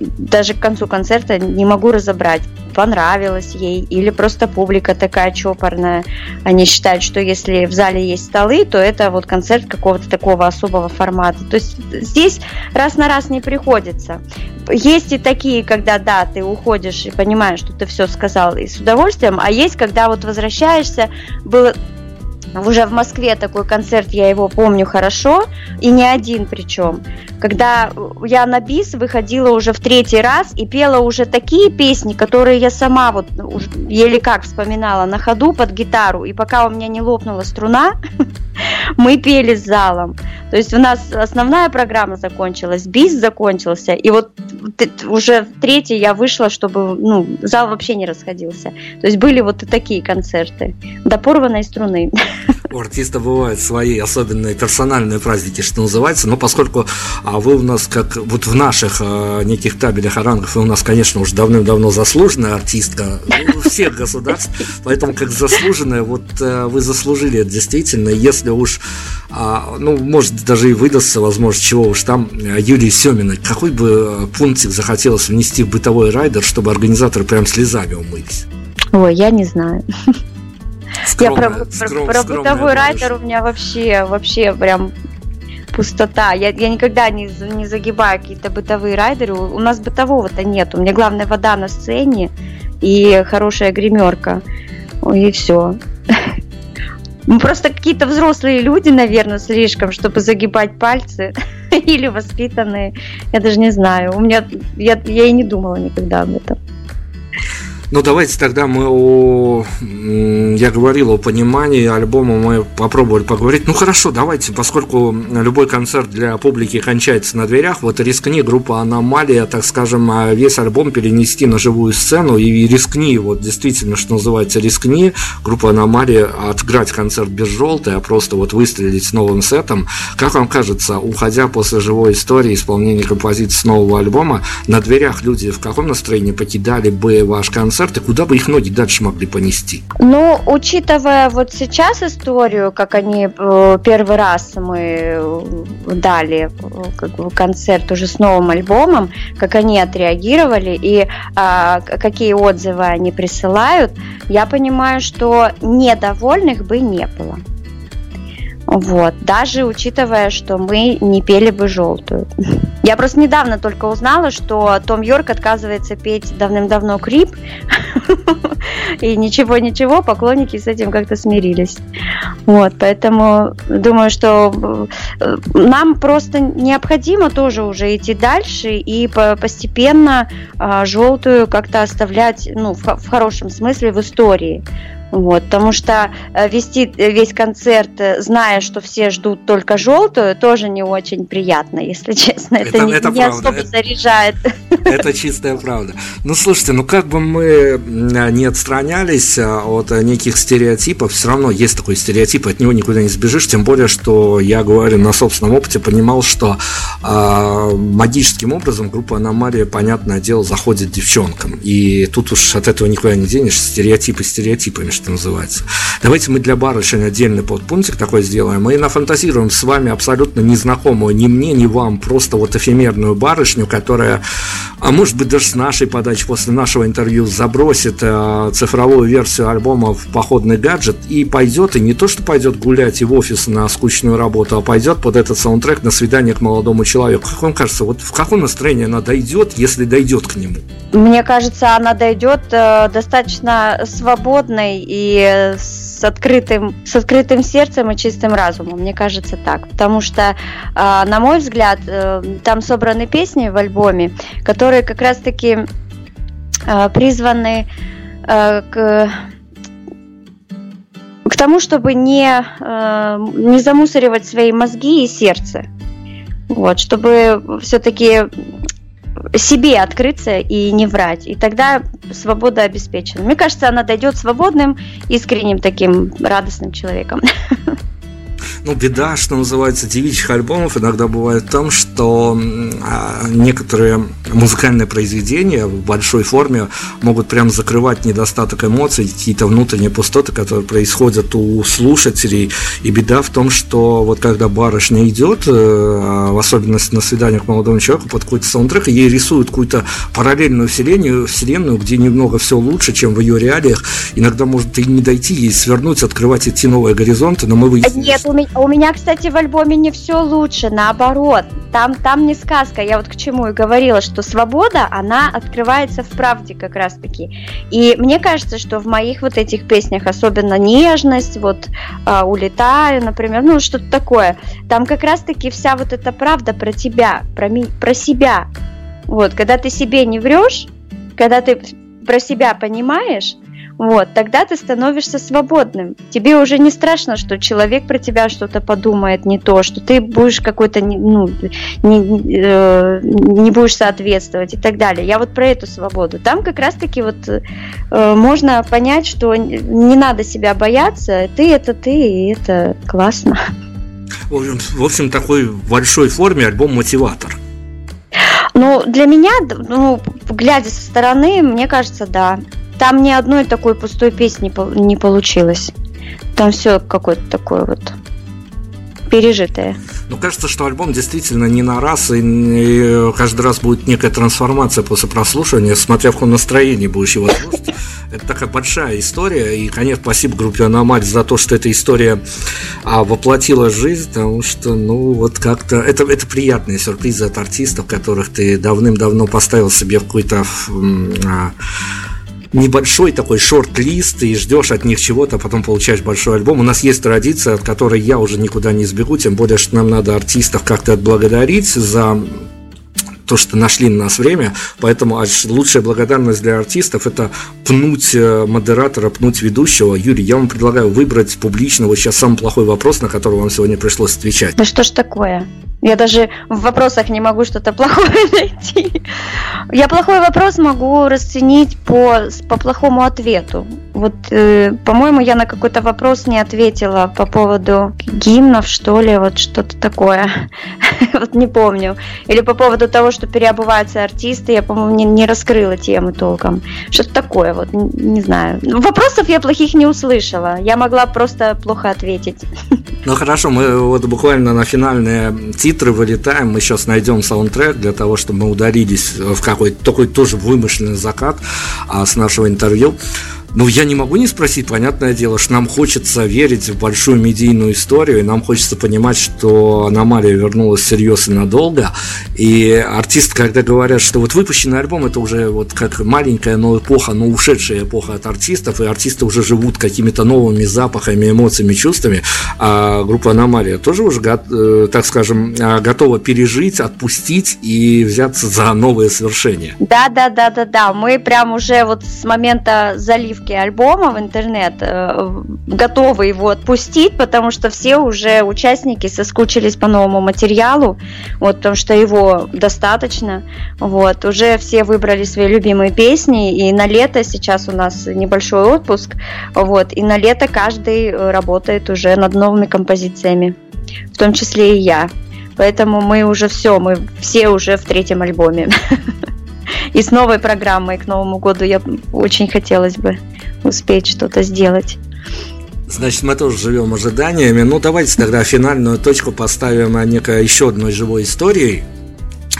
даже к концу концерта не могу разобрать, понравилось ей или просто публика такая чопорная. Они считают, что если в зале есть столы, то это вот концерт какого-то такого особого формата. То есть здесь раз на раз не приходится. Есть и такие, когда да, ты уходишь и понимаешь, что ты все сказал и с удовольствием, а есть, когда вот возвращаешься, было уже в Москве такой концерт, я его помню хорошо, и не один причем. Когда я на бис выходила уже в третий раз и пела уже такие песни, которые я сама вот еле как вспоминала на ходу под гитару, и пока у меня не лопнула струна, мы пели с залом. То есть у нас основная программа закончилась, бис закончился, и вот уже в третий я вышла, чтобы ну, зал вообще не расходился. То есть были вот и такие концерты до порванной струны. У артиста бывают свои особенные персональные праздники, что называется, но поскольку а вы у нас, как вот в наших а, неких табелях о рангах, вы у нас, конечно, уже давным-давно заслуженная артистка ну, всех государств, поэтому как заслуженная, вот а, вы заслужили это действительно, если уж, а, ну, может, даже и выдастся возможность, чего уж там, Юлии Семиной, какой бы пунктик захотелось внести в бытовой райдер, чтобы организаторы прям слезами умылись? Ой, я не знаю. Скромная, я про, скром, про, про бытовой райдер у меня вообще, вообще прям пустота. Я, я никогда не, не загибаю какие-то бытовые райдеры. У, у нас бытового-то нет. У меня главная вода на сцене и хорошая гримерка. И все. Мы просто какие-то взрослые люди, наверное, слишком, чтобы загибать пальцы. Или воспитанные. Я даже не знаю. У меня я, я и не думала никогда об этом. Ну, давайте тогда мы о... Я говорил о понимании альбома, мы попробовали поговорить. Ну, хорошо, давайте, поскольку любой концерт для публики кончается на дверях, вот рискни группа «Аномалия», так скажем, а весь альбом перенести на живую сцену и рискни, вот действительно, что называется, рискни, группа «Аномалия» отыграть концерт без желтой, а просто вот выстрелить с новым сетом. Как вам кажется, уходя после живой истории исполнения композиции с нового альбома, на дверях люди в каком настроении покидали бы ваш концерт? Концерты, куда бы их ноги дальше могли понести? Ну, учитывая вот сейчас историю, как они э, первый раз мы э, дали э, как бы, концерт уже с новым альбомом, как они отреагировали и а, какие отзывы они присылают, я понимаю, что недовольных бы не было. Вот, даже учитывая, что мы не пели бы желтую. Я просто недавно только узнала, что Том Йорк отказывается петь давным-давно крип. И ничего-ничего, поклонники с этим как-то смирились. Вот, поэтому думаю, что э, нам просто необходимо тоже уже идти дальше и постепенно а, желтую как-то оставлять, ну, в хорошем смысле в истории. Вот, потому что э, вести э, весь концерт, э, зная, что все ждут только желтую, тоже не очень приятно, если честно. Это, это не, это не особо это, заряжает. Это чистая правда. Ну, слушайте, ну как бы мы не отстранялись от неких стереотипов, все равно есть такой стереотип, от него никуда не сбежишь, тем более, что я говорю на собственном опыте, понимал, что э, магическим образом группа Аномалия, понятное дело, заходит девчонкам. И тут уж от этого никуда не денешь, стереотипы стереотипами, что называется. Давайте мы для барышень отдельный подпунктик такой сделаем. Мы нафантазируем с вами абсолютно незнакомую ни мне, ни вам, просто вот эфемерную барышню, которая, а может быть даже с нашей подачи после нашего интервью забросит э, цифровую версию альбома в походный гаджет и пойдет, и не то что пойдет гулять и в офис на скучную работу, а пойдет под этот саундтрек на свидание к молодому человеку. Как вам кажется, вот в каком настроении она дойдет, если дойдет к нему? Мне кажется, она дойдет э, достаточно свободной и с открытым, с открытым сердцем и чистым разумом, мне кажется так. Потому что, а, на мой взгляд, э, там собраны песни в альбоме, которые как раз-таки а, призваны э, к к тому, чтобы не, не замусоривать свои мозги и сердце. Вот, чтобы все-таки себе открыться и не врать. И тогда свобода обеспечена. Мне кажется, она дойдет свободным, искренним таким радостным человеком. ну, беда, что называется, девичьих альбомов иногда бывает в том, что а, некоторые музыкальные произведения в большой форме могут прям закрывать недостаток эмоций, какие-то внутренние пустоты, которые происходят у слушателей. И беда в том, что вот когда барышня идет, э, в особенности на свидание к молодому человеку, под какой-то саундтрек, ей рисуют какую-то параллельную вселенную, вселенную, где немного все лучше, чем в ее реалиях. Иногда может и не дойти, ей свернуть, открывать эти новые горизонты, но мы выяснили. Нет, у меня, у меня, кстати, в альбоме не все лучше, наоборот. Там, там не сказка. Я вот к чему и говорила, что свобода, она открывается в правде как раз-таки. И мне кажется, что в моих вот этих песнях, особенно нежность, вот э, улетаю, например, ну что-то такое, там как раз-таки вся вот эта правда про тебя, про, ми, про себя. Вот, когда ты себе не врешь, когда ты про себя понимаешь, вот, тогда ты становишься свободным. Тебе уже не страшно, что человек про тебя что-то подумает не то, что ты будешь какой-то, ну, не, э, не будешь соответствовать и так далее. Я вот про эту свободу. Там как раз-таки вот э, можно понять, что не надо себя бояться, ты это ты, и это классно. В общем, в общем такой большой форме альбом «Мотиватор». Ну, для меня, ну, глядя со стороны, мне кажется, да. Там ни одной такой пустой песни не получилось. Там все какое-то такое вот пережитое. Ну, кажется, что альбом действительно не на раз, и каждый раз будет некая трансформация после прослушивания, смотря в каком настроении будешь его слушать. Это такая большая история, и, конечно, спасибо группе Аномаль за то, что эта история а, воплотила жизнь, потому что, ну, вот как-то, это, это приятные сюрпризы от артистов, которых ты давным-давно поставил себе в какой-то а, небольшой такой шорт-лист и ждешь от них чего-то, а потом получаешь большой альбом. У нас есть традиция, от которой я уже никуда не сбегу, тем более, что нам надо артистов как-то отблагодарить за то, что нашли на нас время, поэтому лучшая благодарность для артистов – это пнуть э, модератора, пнуть ведущего. Юрий, я вам предлагаю выбрать публичного сейчас самый плохой вопрос, на который вам сегодня пришлось отвечать. Ну что ж такое? Я даже в вопросах не могу что-то плохое найти. Я плохой вопрос могу расценить по, по плохому ответу. Вот, э, по-моему, я на какой-то вопрос не ответила по поводу гимнов, что ли, вот что-то такое. вот не помню. Или по поводу того, что переобуваются артисты, я, по-моему, не, не раскрыла тему толком. Что-то такое, вот, не, не знаю. Вопросов я плохих не услышала. Я могла просто плохо ответить. ну хорошо, мы вот буквально на финальные титры вылетаем. Мы сейчас найдем саундтрек для того, чтобы мы ударились в какой-то такой тоже вымышленный закат а, с нашего интервью. Ну, я не могу не спросить, понятное дело, что нам хочется верить в большую медийную историю, и нам хочется понимать, что аномалия вернулась всерьез и надолго. И артисты, когда говорят, что вот выпущенный альбом это уже вот как маленькая, но эпоха, но ушедшая эпоха от артистов, и артисты уже живут какими-то новыми запахами, эмоциями, чувствами, а группа Аномалия тоже уже, э, так скажем, а, готова пережить, отпустить и взяться за новые свершения. Да, да, да, да, да. Мы прям уже вот с момента залива выставки альбома в интернет, э, готовы его отпустить, потому что все уже участники соскучились по новому материалу, вот, потому что его достаточно, вот, уже все выбрали свои любимые песни, и на лето сейчас у нас небольшой отпуск, вот, и на лето каждый работает уже над новыми композициями, в том числе и я. Поэтому мы уже все, мы все уже в третьем альбоме. И с новой программой к Новому году я очень хотелось бы успеть что-то сделать. Значит, мы тоже живем ожиданиями. Ну, давайте тогда финальную точку поставим на некой еще одной живой истории.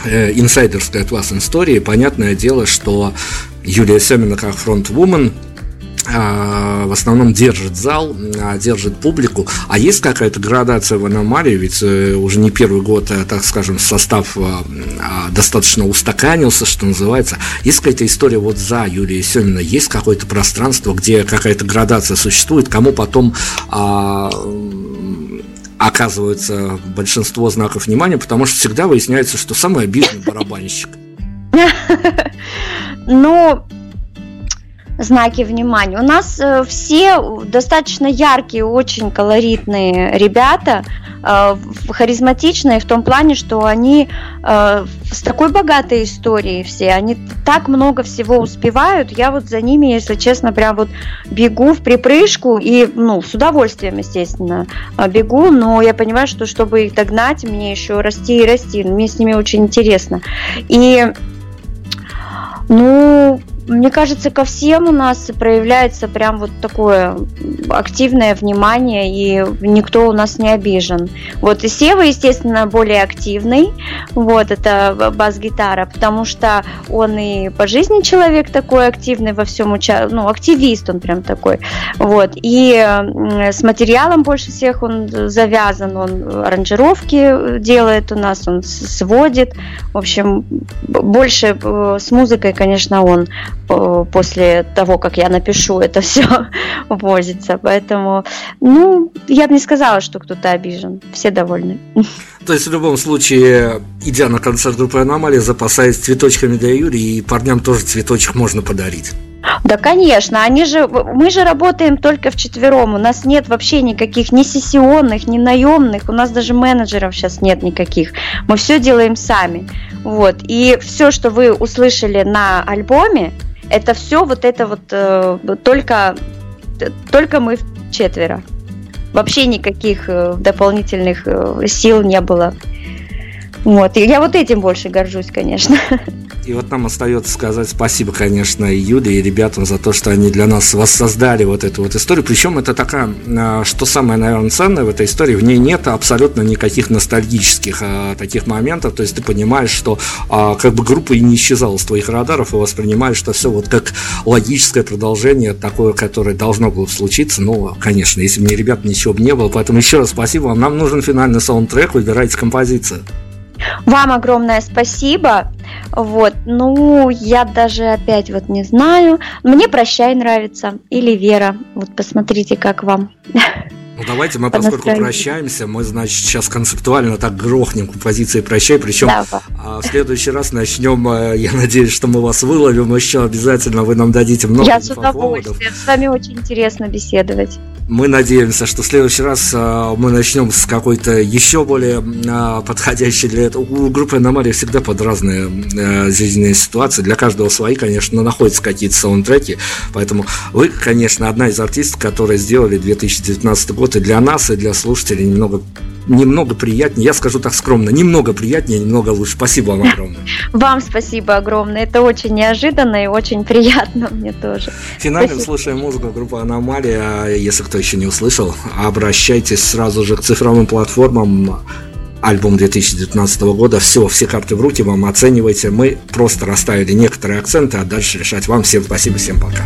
Э, инсайдерская от вас истории. Понятное дело, что Юлия Семина как фронт-вумен в основном держит зал, а, держит публику. А есть какая-то градация в аномалии? Ведь э, уже не первый год, э, так скажем, состав а, достаточно устаканился, что называется. Есть какая-то история вот за Юлией Семиной? Есть какое-то пространство, где какая-то градация существует? Кому потом оказывается большинство знаков внимания, потому что всегда выясняется, что самый обидный барабанщик. Ну, знаки внимания. У нас э, все достаточно яркие, очень колоритные ребята, э, харизматичные в том плане, что они э, с такой богатой историей все, они так много всего успевают. Я вот за ними, если честно, прям вот бегу в припрыжку и, ну, с удовольствием, естественно, бегу, но я понимаю, что чтобы их догнать, мне еще расти и расти. Мне с ними очень интересно. И ну, мне кажется, ко всем у нас проявляется прям вот такое активное внимание, и никто у нас не обижен. Вот и Сева, естественно, более активный, вот, это бас-гитара, потому что он и по жизни человек такой активный во всем, уча... ну, активист он прям такой, вот, и с материалом больше всех он завязан, он аранжировки делает у нас, он сводит, в общем, больше э, с музыкой, конечно, он после того, как я напишу это все возится. Поэтому, ну, я бы не сказала, что кто-то обижен. Все довольны. То есть, в любом случае, идя на концерт группы Аномалии, запасаясь цветочками для Юрия, и парням тоже цветочек можно подарить. Да, конечно, они же, мы же работаем только в четвером, у нас нет вообще никаких ни сессионных, ни наемных, у нас даже менеджеров сейчас нет никаких, мы все делаем сами, вот, и все, что вы услышали на альбоме, это все вот это вот э, только, только мы четверо. Вообще никаких э, дополнительных э, сил не было. Вот. И я вот этим больше горжусь, конечно. И вот нам остается сказать спасибо, конечно, и Юле, и ребятам за то, что они для нас воссоздали вот эту вот историю. Причем это такая, а, что самое, наверное, ценное в этой истории, в ней нет абсолютно никаких ностальгических а, таких моментов. То есть ты понимаешь, что а, как бы группа и не исчезала с твоих радаров, и воспринимаешь, что все вот как логическое продолжение, такое, которое должно было случиться. Ну, конечно, если бы не ребят, ничего бы не было. Поэтому еще раз спасибо вам. Нам нужен финальный саундтрек, выбирайте композицию. Вам огромное спасибо. Вот, ну, я даже опять вот не знаю. Мне «Прощай» нравится. Или «Вера». Вот посмотрите, как вам. Ну давайте мы, поскольку прощаемся, мы, значит, сейчас концептуально так грохнем композиции «Прощай», причем да. а, в следующий раз начнем, э, я надеюсь, что мы вас выловим еще обязательно, вы нам дадите много Я с удовольствием, с вами очень интересно беседовать. Мы надеемся, что в следующий раз а, мы начнем с какой-то еще более а, подходящей для этого. У группы «Аномалия» всегда под разные жизненные ситуации. Для каждого свои, конечно, но находятся какие-то саундтреки. Поэтому вы, конечно, одна из артистов, которые сделали 2019 год и для нас, и для слушателей немного немного приятнее, я скажу так скромно, немного приятнее, немного лучше. Спасибо вам огромное. Вам спасибо огромное. Это очень неожиданно и очень приятно мне тоже. Финально слушаем музыку группы Аномалия. Если кто еще не услышал, обращайтесь сразу же к цифровым платформам альбом 2019 года. Все, все карты в руки вам оценивайте. Мы просто расставили некоторые акценты, а дальше решать вам. Всем спасибо, всем пока.